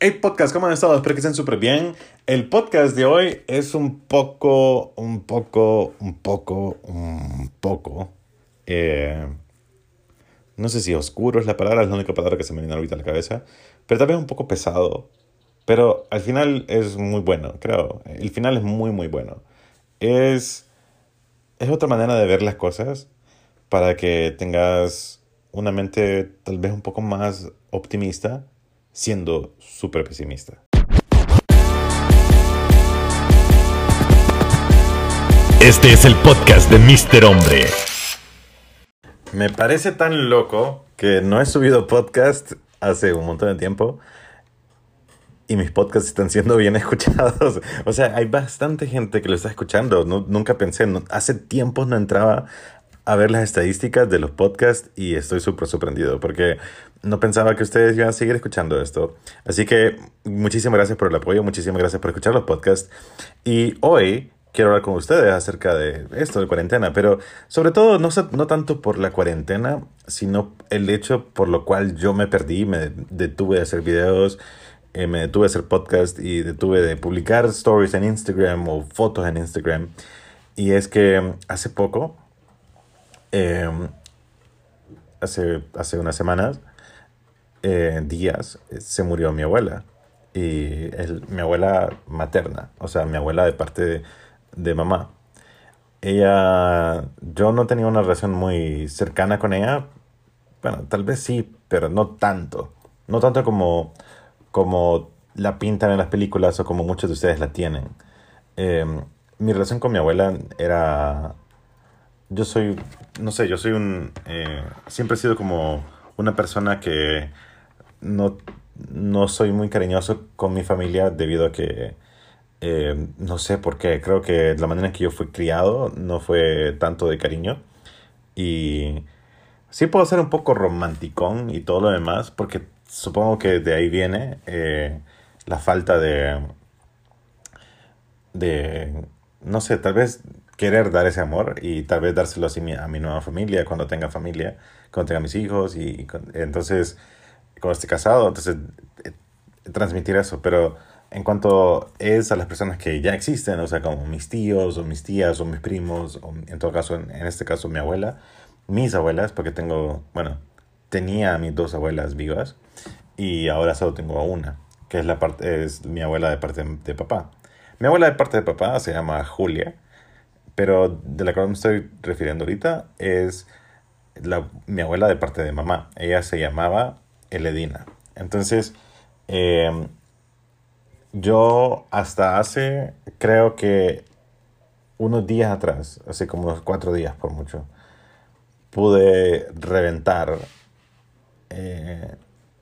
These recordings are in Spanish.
Hey podcast, ¿cómo han estado? Espero que estén súper bien. El podcast de hoy es un poco, un poco, un poco, un poco. Eh, no sé si oscuro es la palabra, es la única palabra que se me viene ahorita a la cabeza. Pero también un poco pesado. Pero al final es muy bueno, creo. El final es muy, muy bueno. Es, es otra manera de ver las cosas para que tengas una mente tal vez un poco más optimista siendo súper pesimista. Este es el podcast de Mr. Hombre. Me parece tan loco que no he subido podcast hace un montón de tiempo y mis podcasts están siendo bien escuchados. O sea, hay bastante gente que lo está escuchando. nunca pensé, hace tiempo no entraba a ver las estadísticas de los podcasts y estoy súper sorprendido porque no pensaba que ustedes iban a seguir escuchando esto. Así que muchísimas gracias por el apoyo, muchísimas gracias por escuchar los podcasts. Y hoy quiero hablar con ustedes acerca de esto de cuarentena, pero sobre todo no, no tanto por la cuarentena, sino el hecho por lo cual yo me perdí, me detuve de hacer videos, eh, me detuve de hacer podcast y detuve de publicar stories en Instagram o fotos en Instagram. Y es que hace poco Em, hace, hace unas semanas, eh, días, se murió mi abuela. Y mi abuela materna, o sea, mi abuela de parte de, mamá. Ella, yo no tenía una relación muy cercana con ella. Bueno, tal vez sí, pero no tanto. No tanto como, como la pintan en las películas o como muchos de ustedes la tienen. Em, mi relación con mi abuela era yo soy, no sé, yo soy un, eh, siempre he sido como una persona que no, no soy muy cariñoso con mi familia debido a que, eh, no sé por qué, creo que la manera en que yo fui criado no fue tanto de cariño. Y sí puedo ser un poco romanticón y todo lo demás porque supongo que de ahí viene eh, la falta de, de, no sé, tal vez querer dar ese amor y tal vez dárselo así a mi nueva familia, cuando tenga familia, cuando tenga mis hijos y, entonces cuando esté casado, entonces eh, transmitir eso, pero en cuanto es a las personas que ya existen, o sea, como mis tíos o mis tías o mis primos, o en todo caso, en, este caso mi abuela, mis abuelas, porque tengo, bueno, tenía a mis dos abuelas vivas y ahora solo tengo a una, que es, la parte, es mi abuela de parte de papá. Mi abuela de parte de papá se llama Julia pero de la que me estoy refiriendo ahorita es la, mi abuela de parte de mamá. Ella se llamaba Eledina. Entonces, em, yo hasta hace, creo que unos días atrás, hace como cuatro días por mucho, pude reventar eh,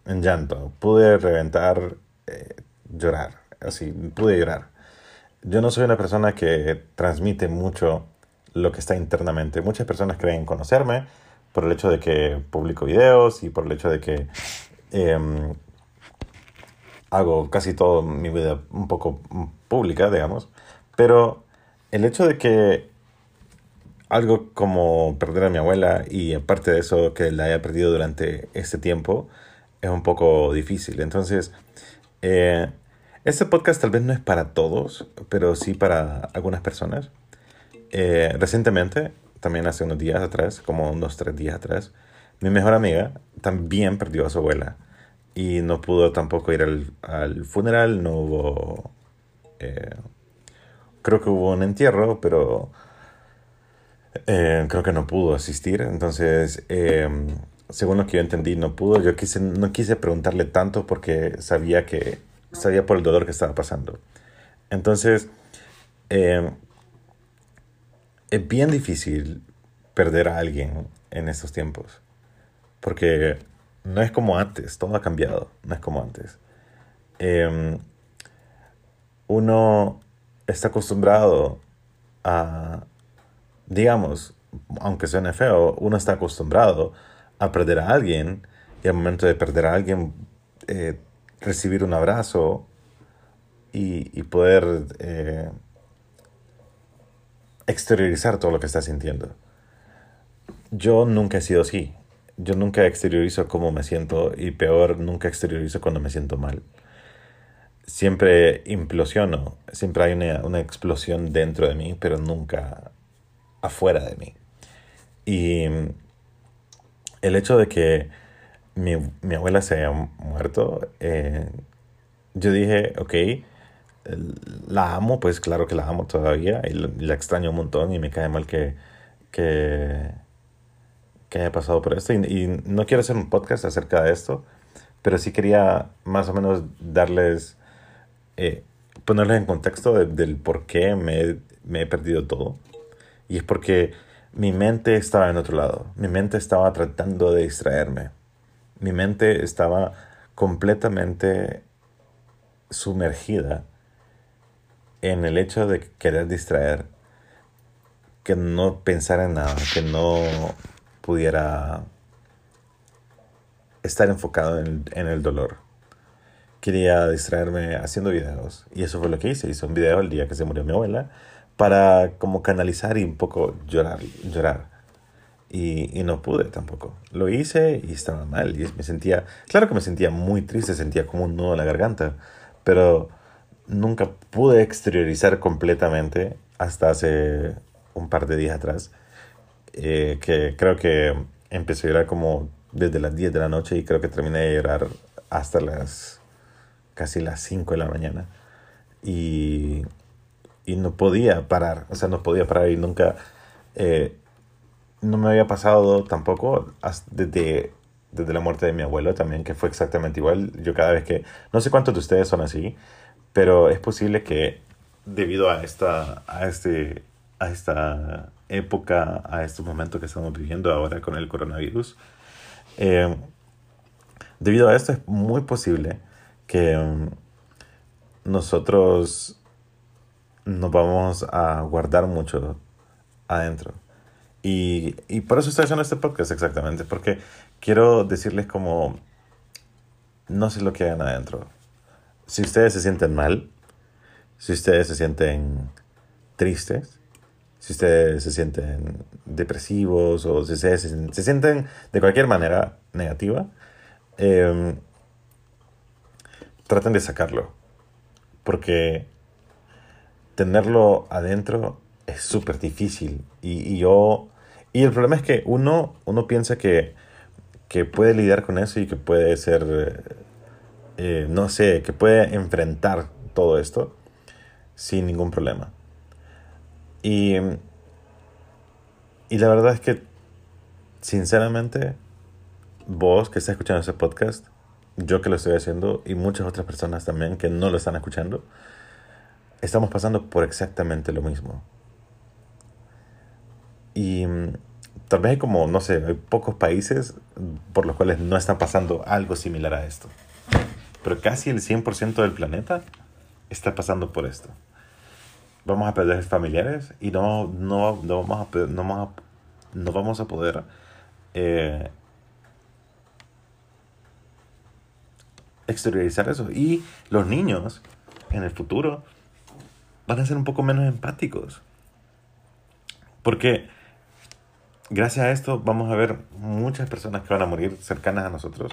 en llanto, pude reventar, eh, llorar, así, pude llorar yo no soy una persona que transmite mucho lo que está internamente. Muchas personas creen conocerme por el hecho de que publico videos y por el hecho de que em, hago casi todo mi vida un poco pública, digamos. Pero el hecho de que algo como perder a mi abuela y aparte de eso que la haya perdido durante este tiempo es un poco difícil. Entonces, eh, este podcast tal vez no es para todos, pero sí para algunas personas. Eh, recientemente, también hace unos días atrás, como unos tres días atrás, mi mejor amiga también perdió a su abuela y no pudo tampoco ir al, funeral, no hubo... Eh, creo que hubo un entierro, pero eh, creo que no pudo asistir. Entonces, según lo que yo entendí, no pudo. Yo quise, no quise preguntarle tanto porque sabía que sabía por el dolor que estaba pasando. Entonces, eh, es bien difícil perder a alguien en estos tiempos. Porque no es como antes, todo ha cambiado, no es como antes. Em, uno está acostumbrado a, digamos, aunque suene feo, uno está acostumbrado a perder a alguien y al momento de perder a alguien eh, recibir un abrazo y, poder eh, exteriorizar todo lo que estás sintiendo. Yo nunca he sido así. Yo nunca exteriorizo cómo me siento y peor, nunca exteriorizo cuando me siento mal. siempre implosiono, siempre hay una, una explosión dentro de mí, pero nunca afuera de mí. Y el hecho de que mi, mi abuela se haya muerto, eh, yo dije, ok, la amo, pues claro que la amo todavía y la, extraño un montón y me cae mal que, que, haya pasado por esto. Y, no quiero hacer un podcast acerca de esto, pero sí quería más o menos darles, eh, ponerles en contexto del por qué me he perdido todo. Y es porque mi mente estaba en otro lado. Mi mente estaba tratando de distraerme. Mi mente estaba completamente sumergida en el hecho de querer distraer, que no pensara en nada, que no pudiera estar enfocado en, en, el dolor. Quería distraerme haciendo videos y eso fue lo que hice. Hice un video el día que se murió mi abuela para como canalizar y un poco llorar, llorar. Y, y, no pude tampoco. Lo hice y estaba mal. Y me sentía, claro que me sentía muy triste, sentía como un nudo en la garganta, pero nunca pude exteriorizar completamente hasta hace un par de días atrás, eh, que creo que empecé a llorar como desde las 10 de la noche y creo que terminé de llorar hasta las casi las 5 de la mañana. Y y no podía parar, o sea, no podía parar y nunca, eh, no me había pasado tampoco desde, desde la muerte de mi abuelo también, que fue exactamente igual. Yo cada vez que, no sé cuántos de ustedes son así, pero es posible que debido a esta, a este, a esta época, a estos momentos que estamos viviendo ahora con el coronavirus, eh, debido a esto es muy posible que mm, nosotros nos vamos a guardar mucho adentro. Y, y por eso estoy haciendo este podcast exactamente, porque quiero decirles como, no sé lo que hagan adentro. Si ustedes se sienten mal, si ustedes se sienten tristes, si ustedes se sienten depresivos o si ustedes se, sienten de cualquier manera negativa, eh, traten de sacarlo. Porque tenerlo adentro es súper difícil. Y, yo. Y el problema es que uno, uno piensa que, que puede lidiar con eso y que puede ser. Eh, no sé, que puede enfrentar todo esto sin ningún problema. Y. Y la verdad es que, sinceramente, vos que estás escuchando ese podcast, yo que lo estoy haciendo y muchas otras personas también que no lo están escuchando, estamos pasando por exactamente lo mismo. Y mm, tal vez hay como, no sé, hay pocos países por los cuales no está pasando algo similar a esto. Pero casi el 100% del planeta está pasando por esto. Vamos a perder familiares y no, no, no, vamos, a, no, vamos, a, no vamos a poder eh, exteriorizar eso. Y los niños en el futuro van a ser un poco menos empáticos. Porque gracias a esto vamos a ver muchas personas que van a morir cercanas a nosotros.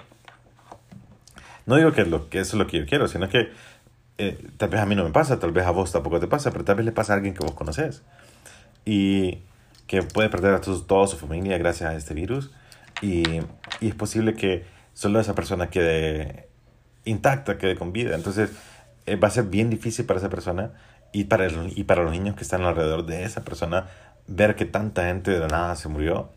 No digo que, lo, que eso es lo que yo quiero, sino que eh, tal vez a mí no me pasa, tal vez a vos tampoco te pasa, pero tal vez le pasa a alguien que vos conoces. Y que puede perder a toda su familia gracias a este virus. Y, y es posible que solo esa persona quede intacta, quede con vida. Entonces eh, va a ser bien difícil para esa persona y para, y para los niños que están alrededor de esa persona, ver que tanta gente de la nada se murió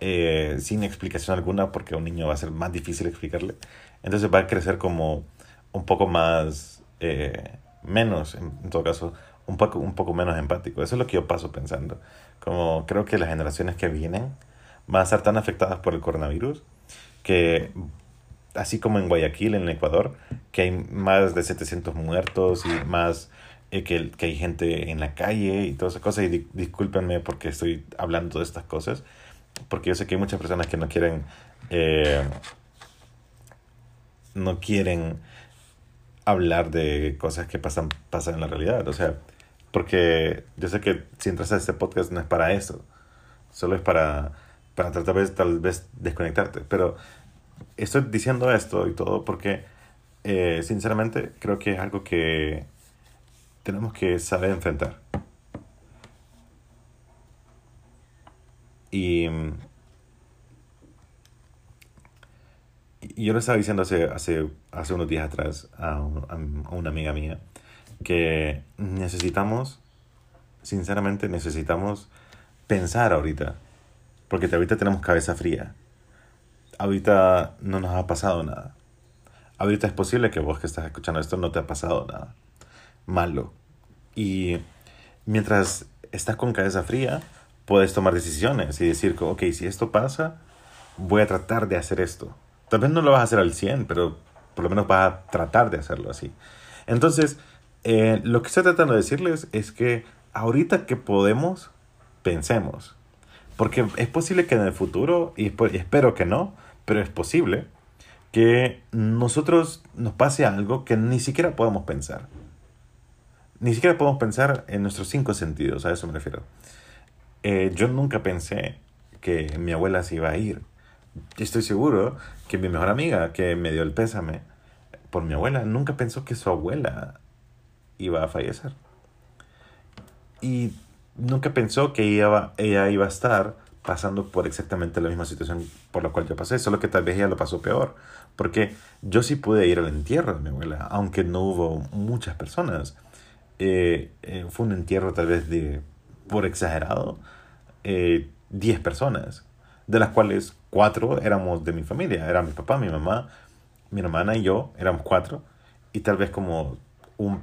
eh, sin explicación alguna, porque a un niño va a ser más difícil explicarle. Entonces va a crecer como un poco más, eh, menos, en, todo caso, un poco, un poco menos empático. Eso es lo que yo paso pensando. Como creo que las generaciones que vienen van a estar tan afectadas por el coronavirus que así como en Guayaquil, en Ecuador, que hay más de 700 muertos y más eh, que, que, hay gente en la calle y todas esas cosas. Y discúlpenme porque estoy hablando de estas cosas, porque yo sé que hay muchas personas que no quieren, eh, no quieren hablar de cosas que pasan, pasan en la realidad. O sea, porque yo sé que si entras a este podcast no es para eso, solo es para, para tratar de tal vez desconectarte. Pero estoy diciendo esto y todo porque eh, sinceramente, creo que es algo que tenemos que saber enfrentar. Y, yo le estaba diciendo hace, hace, hace unos días atrás a, a una amiga mía que necesitamos, sinceramente necesitamos pensar ahorita, porque ahorita tenemos cabeza fría. Ahorita no nos ha pasado nada. Ahorita es posible que vos que estás escuchando esto no te ha pasado nada malo. Y mientras estás con cabeza fría, puedes tomar decisiones y decir, ok, si esto pasa, voy a tratar de hacer esto. Tal vez no lo vas a hacer al 100, pero por lo menos vas a tratar de hacerlo así. Entonces, eh, lo que estoy tratando de decirles es que ahorita que podemos, pensemos. Porque es posible que en el futuro, y espero que no, pero es posible que nosotros nos pase algo que ni siquiera podemos pensar. Ni siquiera podemos pensar en nuestros cinco sentidos, a eso me refiero. Eh, yo nunca pensé que mi abuela se iba a ir. Estoy seguro que mi mejor amiga, que me dio el pésame por mi abuela, nunca pensó que su abuela iba a fallecer. Y nunca pensó que ella, ella iba a estar pasando por exactamente la misma situación por la cual yo pasé, solo que tal vez ella lo pasó peor, porque yo sí pude ir al entierro de mi abuela, aunque no hubo muchas personas. Eh, eh, fue un entierro tal vez de, por exagerado, eh, 10 personas, de las cuales cuatro éramos de mi familia, era mi papá, mi mamá, mi hermana y yo, éramos cuatro, y tal vez como un,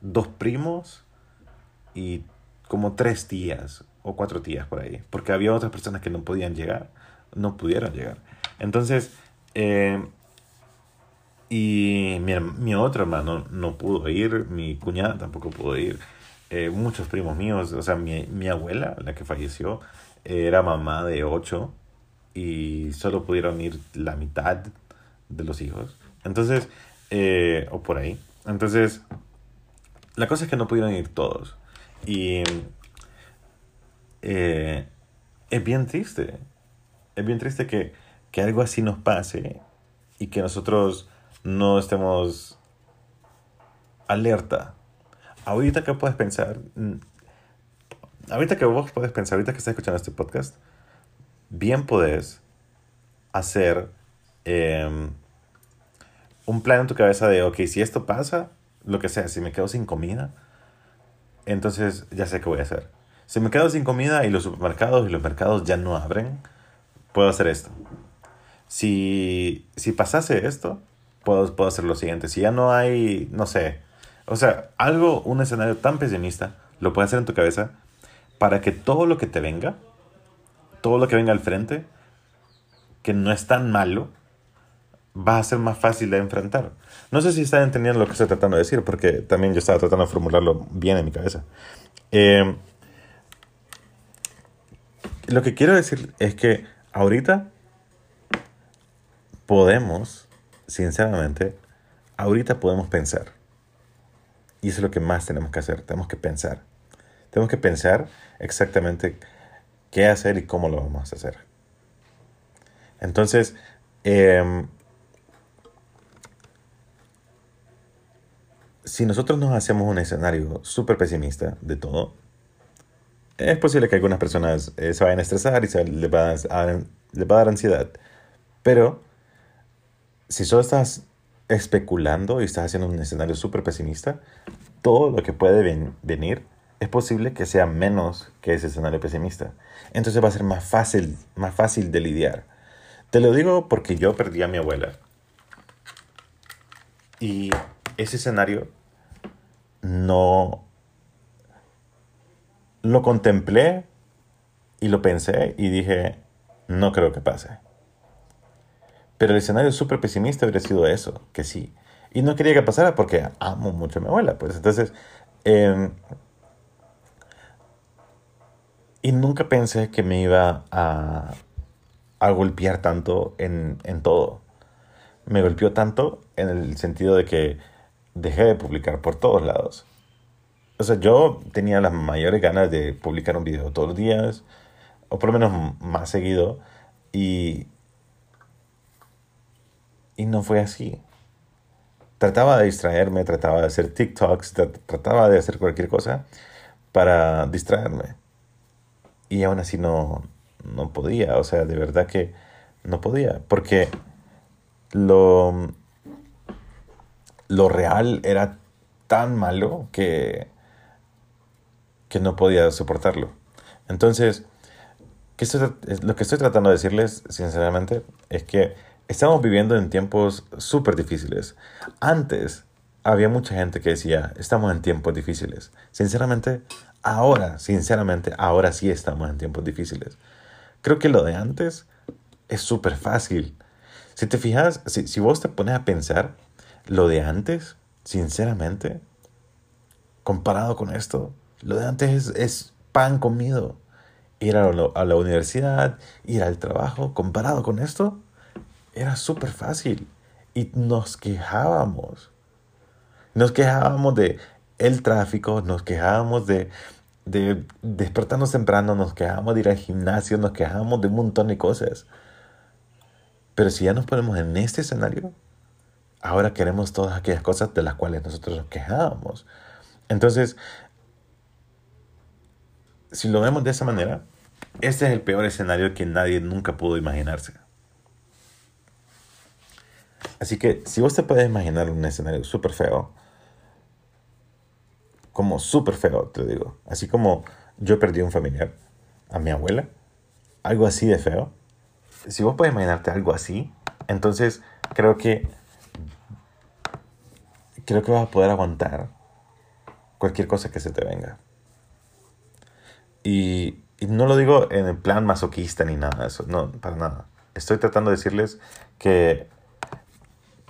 dos primos y como tres tías o cuatro tías por ahí, porque había otras personas que no podían llegar, no pudieron llegar. Entonces, eh, y mi, mi otro hermano no pudo ir, mi cuñada tampoco pudo ir, eh, muchos primos míos, o sea, mi, mi abuela, la que falleció, eh, era mamá de ocho y solo pudieron ir la mitad de los hijos. Entonces, eh, o por ahí. Entonces, la cosa es que no pudieron ir todos. Y eh, es bien triste. Es bien triste que, que algo así nos pase y que nosotros no estemos alerta. Ahorita que puedes pensar, mm, ahorita que vos puedes pensar, ahorita que estás escuchando este podcast, bien podés hacer em, un plan en tu cabeza de, ok, si esto pasa, lo que sea, si me quedo sin comida, entonces ya sé qué voy a hacer. Si me quedo sin comida y los supermercados y los mercados ya no abren, puedo hacer esto. Si, si pasase esto, puedo, puedo hacer lo siguiente. Si ya no hay, no sé, o sea, algo, un escenario tan pesimista, lo puedes hacer en tu cabeza para que todo lo que te venga, todo lo que venga al frente, que no es tan malo, va a ser más fácil de enfrentar. No sé si están entendiendo lo que estoy tratando de decir, porque también yo estaba tratando de formularlo bien en mi cabeza. Eh, lo que quiero decir es que ahorita podemos, sinceramente, ahorita podemos pensar. Y eso es lo que más tenemos que hacer, tenemos que pensar. Tenemos que pensar exactamente qué hacer y cómo lo vamos a hacer. Entonces, em, si nosotros nos hacemos un escenario súper pesimista de todo, es posible que algunas personas eh, se vayan a estresar y se les a, les va a dar ansiedad. Pero si solo estás especulando y estás haciendo un escenario súper pesimista, todo lo que puede ven- venir es posible que sea menos que ese escenario pesimista. Entonces va a ser más fácil, más fácil de lidiar. Te lo digo porque yo perdí a mi abuela. Y ese escenario no lo contemplé y lo pensé y dije, no creo que pase. Pero el escenario súper pesimista hubiera sido eso, que sí. Y no quería que pasara porque amo mucho a mi abuela, pues entonces... em, y nunca pensé que me iba a, a golpear tanto en, en todo. Me golpeó tanto en el sentido de que dejé de publicar por todos lados. O sea, yo tenía las mayores ganas de publicar un video todos los días, o por lo menos más seguido, y, y no fue así. trataba de distraerme, trataba de hacer TikToks, trataba de hacer cualquier cosa para distraerme. Y aún así no, no podía, o sea, de verdad que no podía, porque lo, lo real era tan malo que, que no podía soportarlo. Entonces, ¿qué lo que estoy tratando de decirles, sinceramente, es que estamos viviendo en tiempos súper difíciles. Antes había mucha gente que decía, estamos en tiempos difíciles. Sinceramente, ahora, sinceramente, ahora sí estamos en tiempos difíciles. Creo que lo de antes es súper fácil. Si te fijas, si, si vos te pones a pensar, lo de antes, sinceramente, comparado con esto, lo de antes es, es pan comido. Ir a, a la universidad, ir al trabajo, comparado con esto, era súper fácil. Y nos quejábamos. Nos quejábamos de el tráfico, nos quejábamos de, de despertarnos temprano, nos quejábamos de ir al gimnasio, nos quejábamos de un montón de cosas. Pero si ya nos ponemos en este escenario, ahora queremos todas aquellas cosas de las cuales nosotros nos quejábamos. Entonces, si lo vemos de esa manera, este es el peor escenario que nadie nunca pudo imaginarse. Así que si vos te puedes imaginar un escenario súper feo, como súper feo, te digo, así como yo perdí un familiar, a mi abuela, algo así de feo, si vos puedes imaginarte algo así, entonces creo que creo que vas a poder aguantar cualquier cosa que se te venga. Y, no lo digo en el plan masoquista ni nada de eso, no, para nada. Estoy tratando de decirles que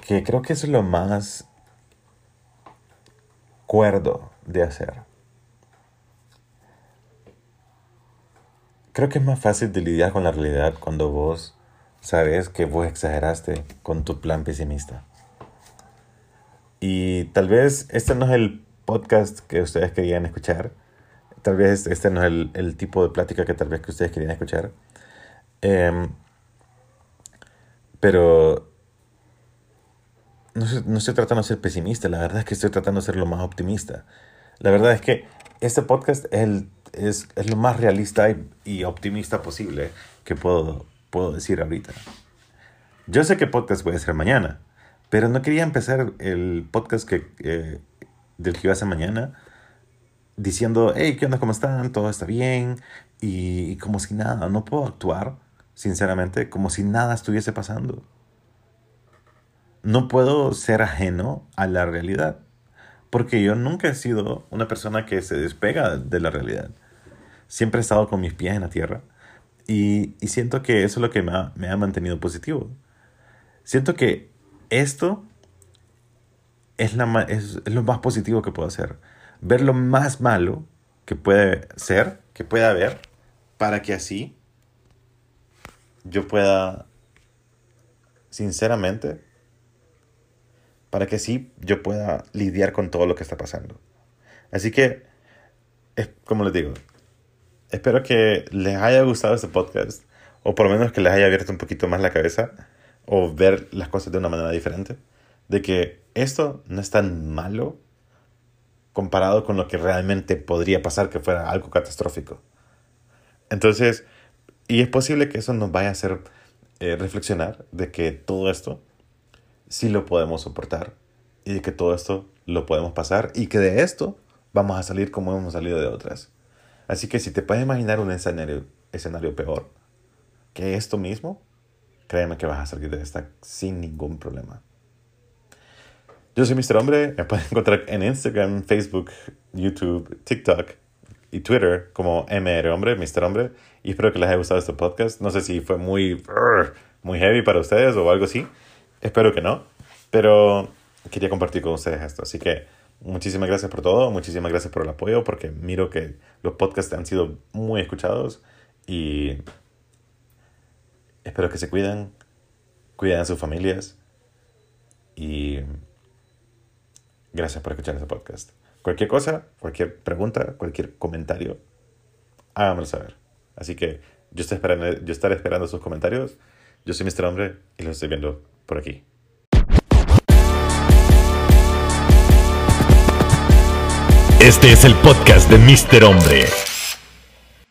que creo que es lo más cuerdo de hacer. Creo que es más fácil de lidiar con la realidad cuando vos sabes que vos exageraste con tu plan pesimista. Y tal vez este no es el podcast que ustedes querían escuchar. Tal vez este no es el, tipo de plática que tal vez que ustedes querían escuchar. Em, pero no, estoy tratando de ser pesimista, la verdad es que estoy tratando de ser lo más optimista. La verdad es que este podcast es, es, lo más realista y, optimista posible que puedo, puedo decir ahorita. Yo sé que podcast puede ser mañana, pero no quería empezar el podcast que, eh, del que iba a ser mañana diciendo, hey, ¿qué onda? ¿Cómo están? ¿Todo está bien? y como si nada, no puedo actuar, sinceramente, como si nada estuviese pasando no puedo ser ajeno a la realidad, porque yo nunca he sido una persona que se despega de la realidad. Siempre he estado con mis pies en la tierra y, siento que eso es lo que me ha, mantenido positivo. Siento que esto es, la, es, es lo más positivo que puedo hacer. Ver lo más malo que puede ser, que pueda haber, para que así yo pueda, sinceramente, para que sí yo pueda lidiar con todo lo que está pasando. Así que, es, como les digo, espero que les haya gustado este podcast, o por lo menos que les haya abierto un poquito más la cabeza, o ver las cosas de una manera diferente, de que esto no es tan malo comparado con lo que realmente podría pasar que fuera algo catastrófico. Entonces, y es posible que eso nos vaya a hacer eh, reflexionar de que todo esto sí lo podemos soportar y que todo esto lo podemos pasar y que de esto vamos a salir como hemos salido de otras. Así que si te puedes imaginar un escenario, escenario peor que esto mismo, créeme que vas a salir de esta sin ningún problema. Yo soy Mr. Hombre, me pueden encontrar en Instagram, Facebook, YouTube, TikTok y Twitter como MR Hombre, Mr. Hombre. Y espero que les haya gustado este podcast. No sé si fue muy, muy heavy para ustedes o algo así. Espero que no, pero quería compartir con ustedes esto. Así que muchísimas gracias por todo, muchísimas gracias por el apoyo, porque miro que los podcasts han sido muy escuchados y espero que se cuiden, cuiden a sus familias y gracias por escuchar este podcast. Cualquier cosa, cualquier pregunta, cualquier comentario, háganmelo saber. Así que yo, estoy esperando, yo estaré esperando sus comentarios. Yo soy Mr. Hombre y los estoy viendo por aquí. Este es el podcast de Mister Hombre.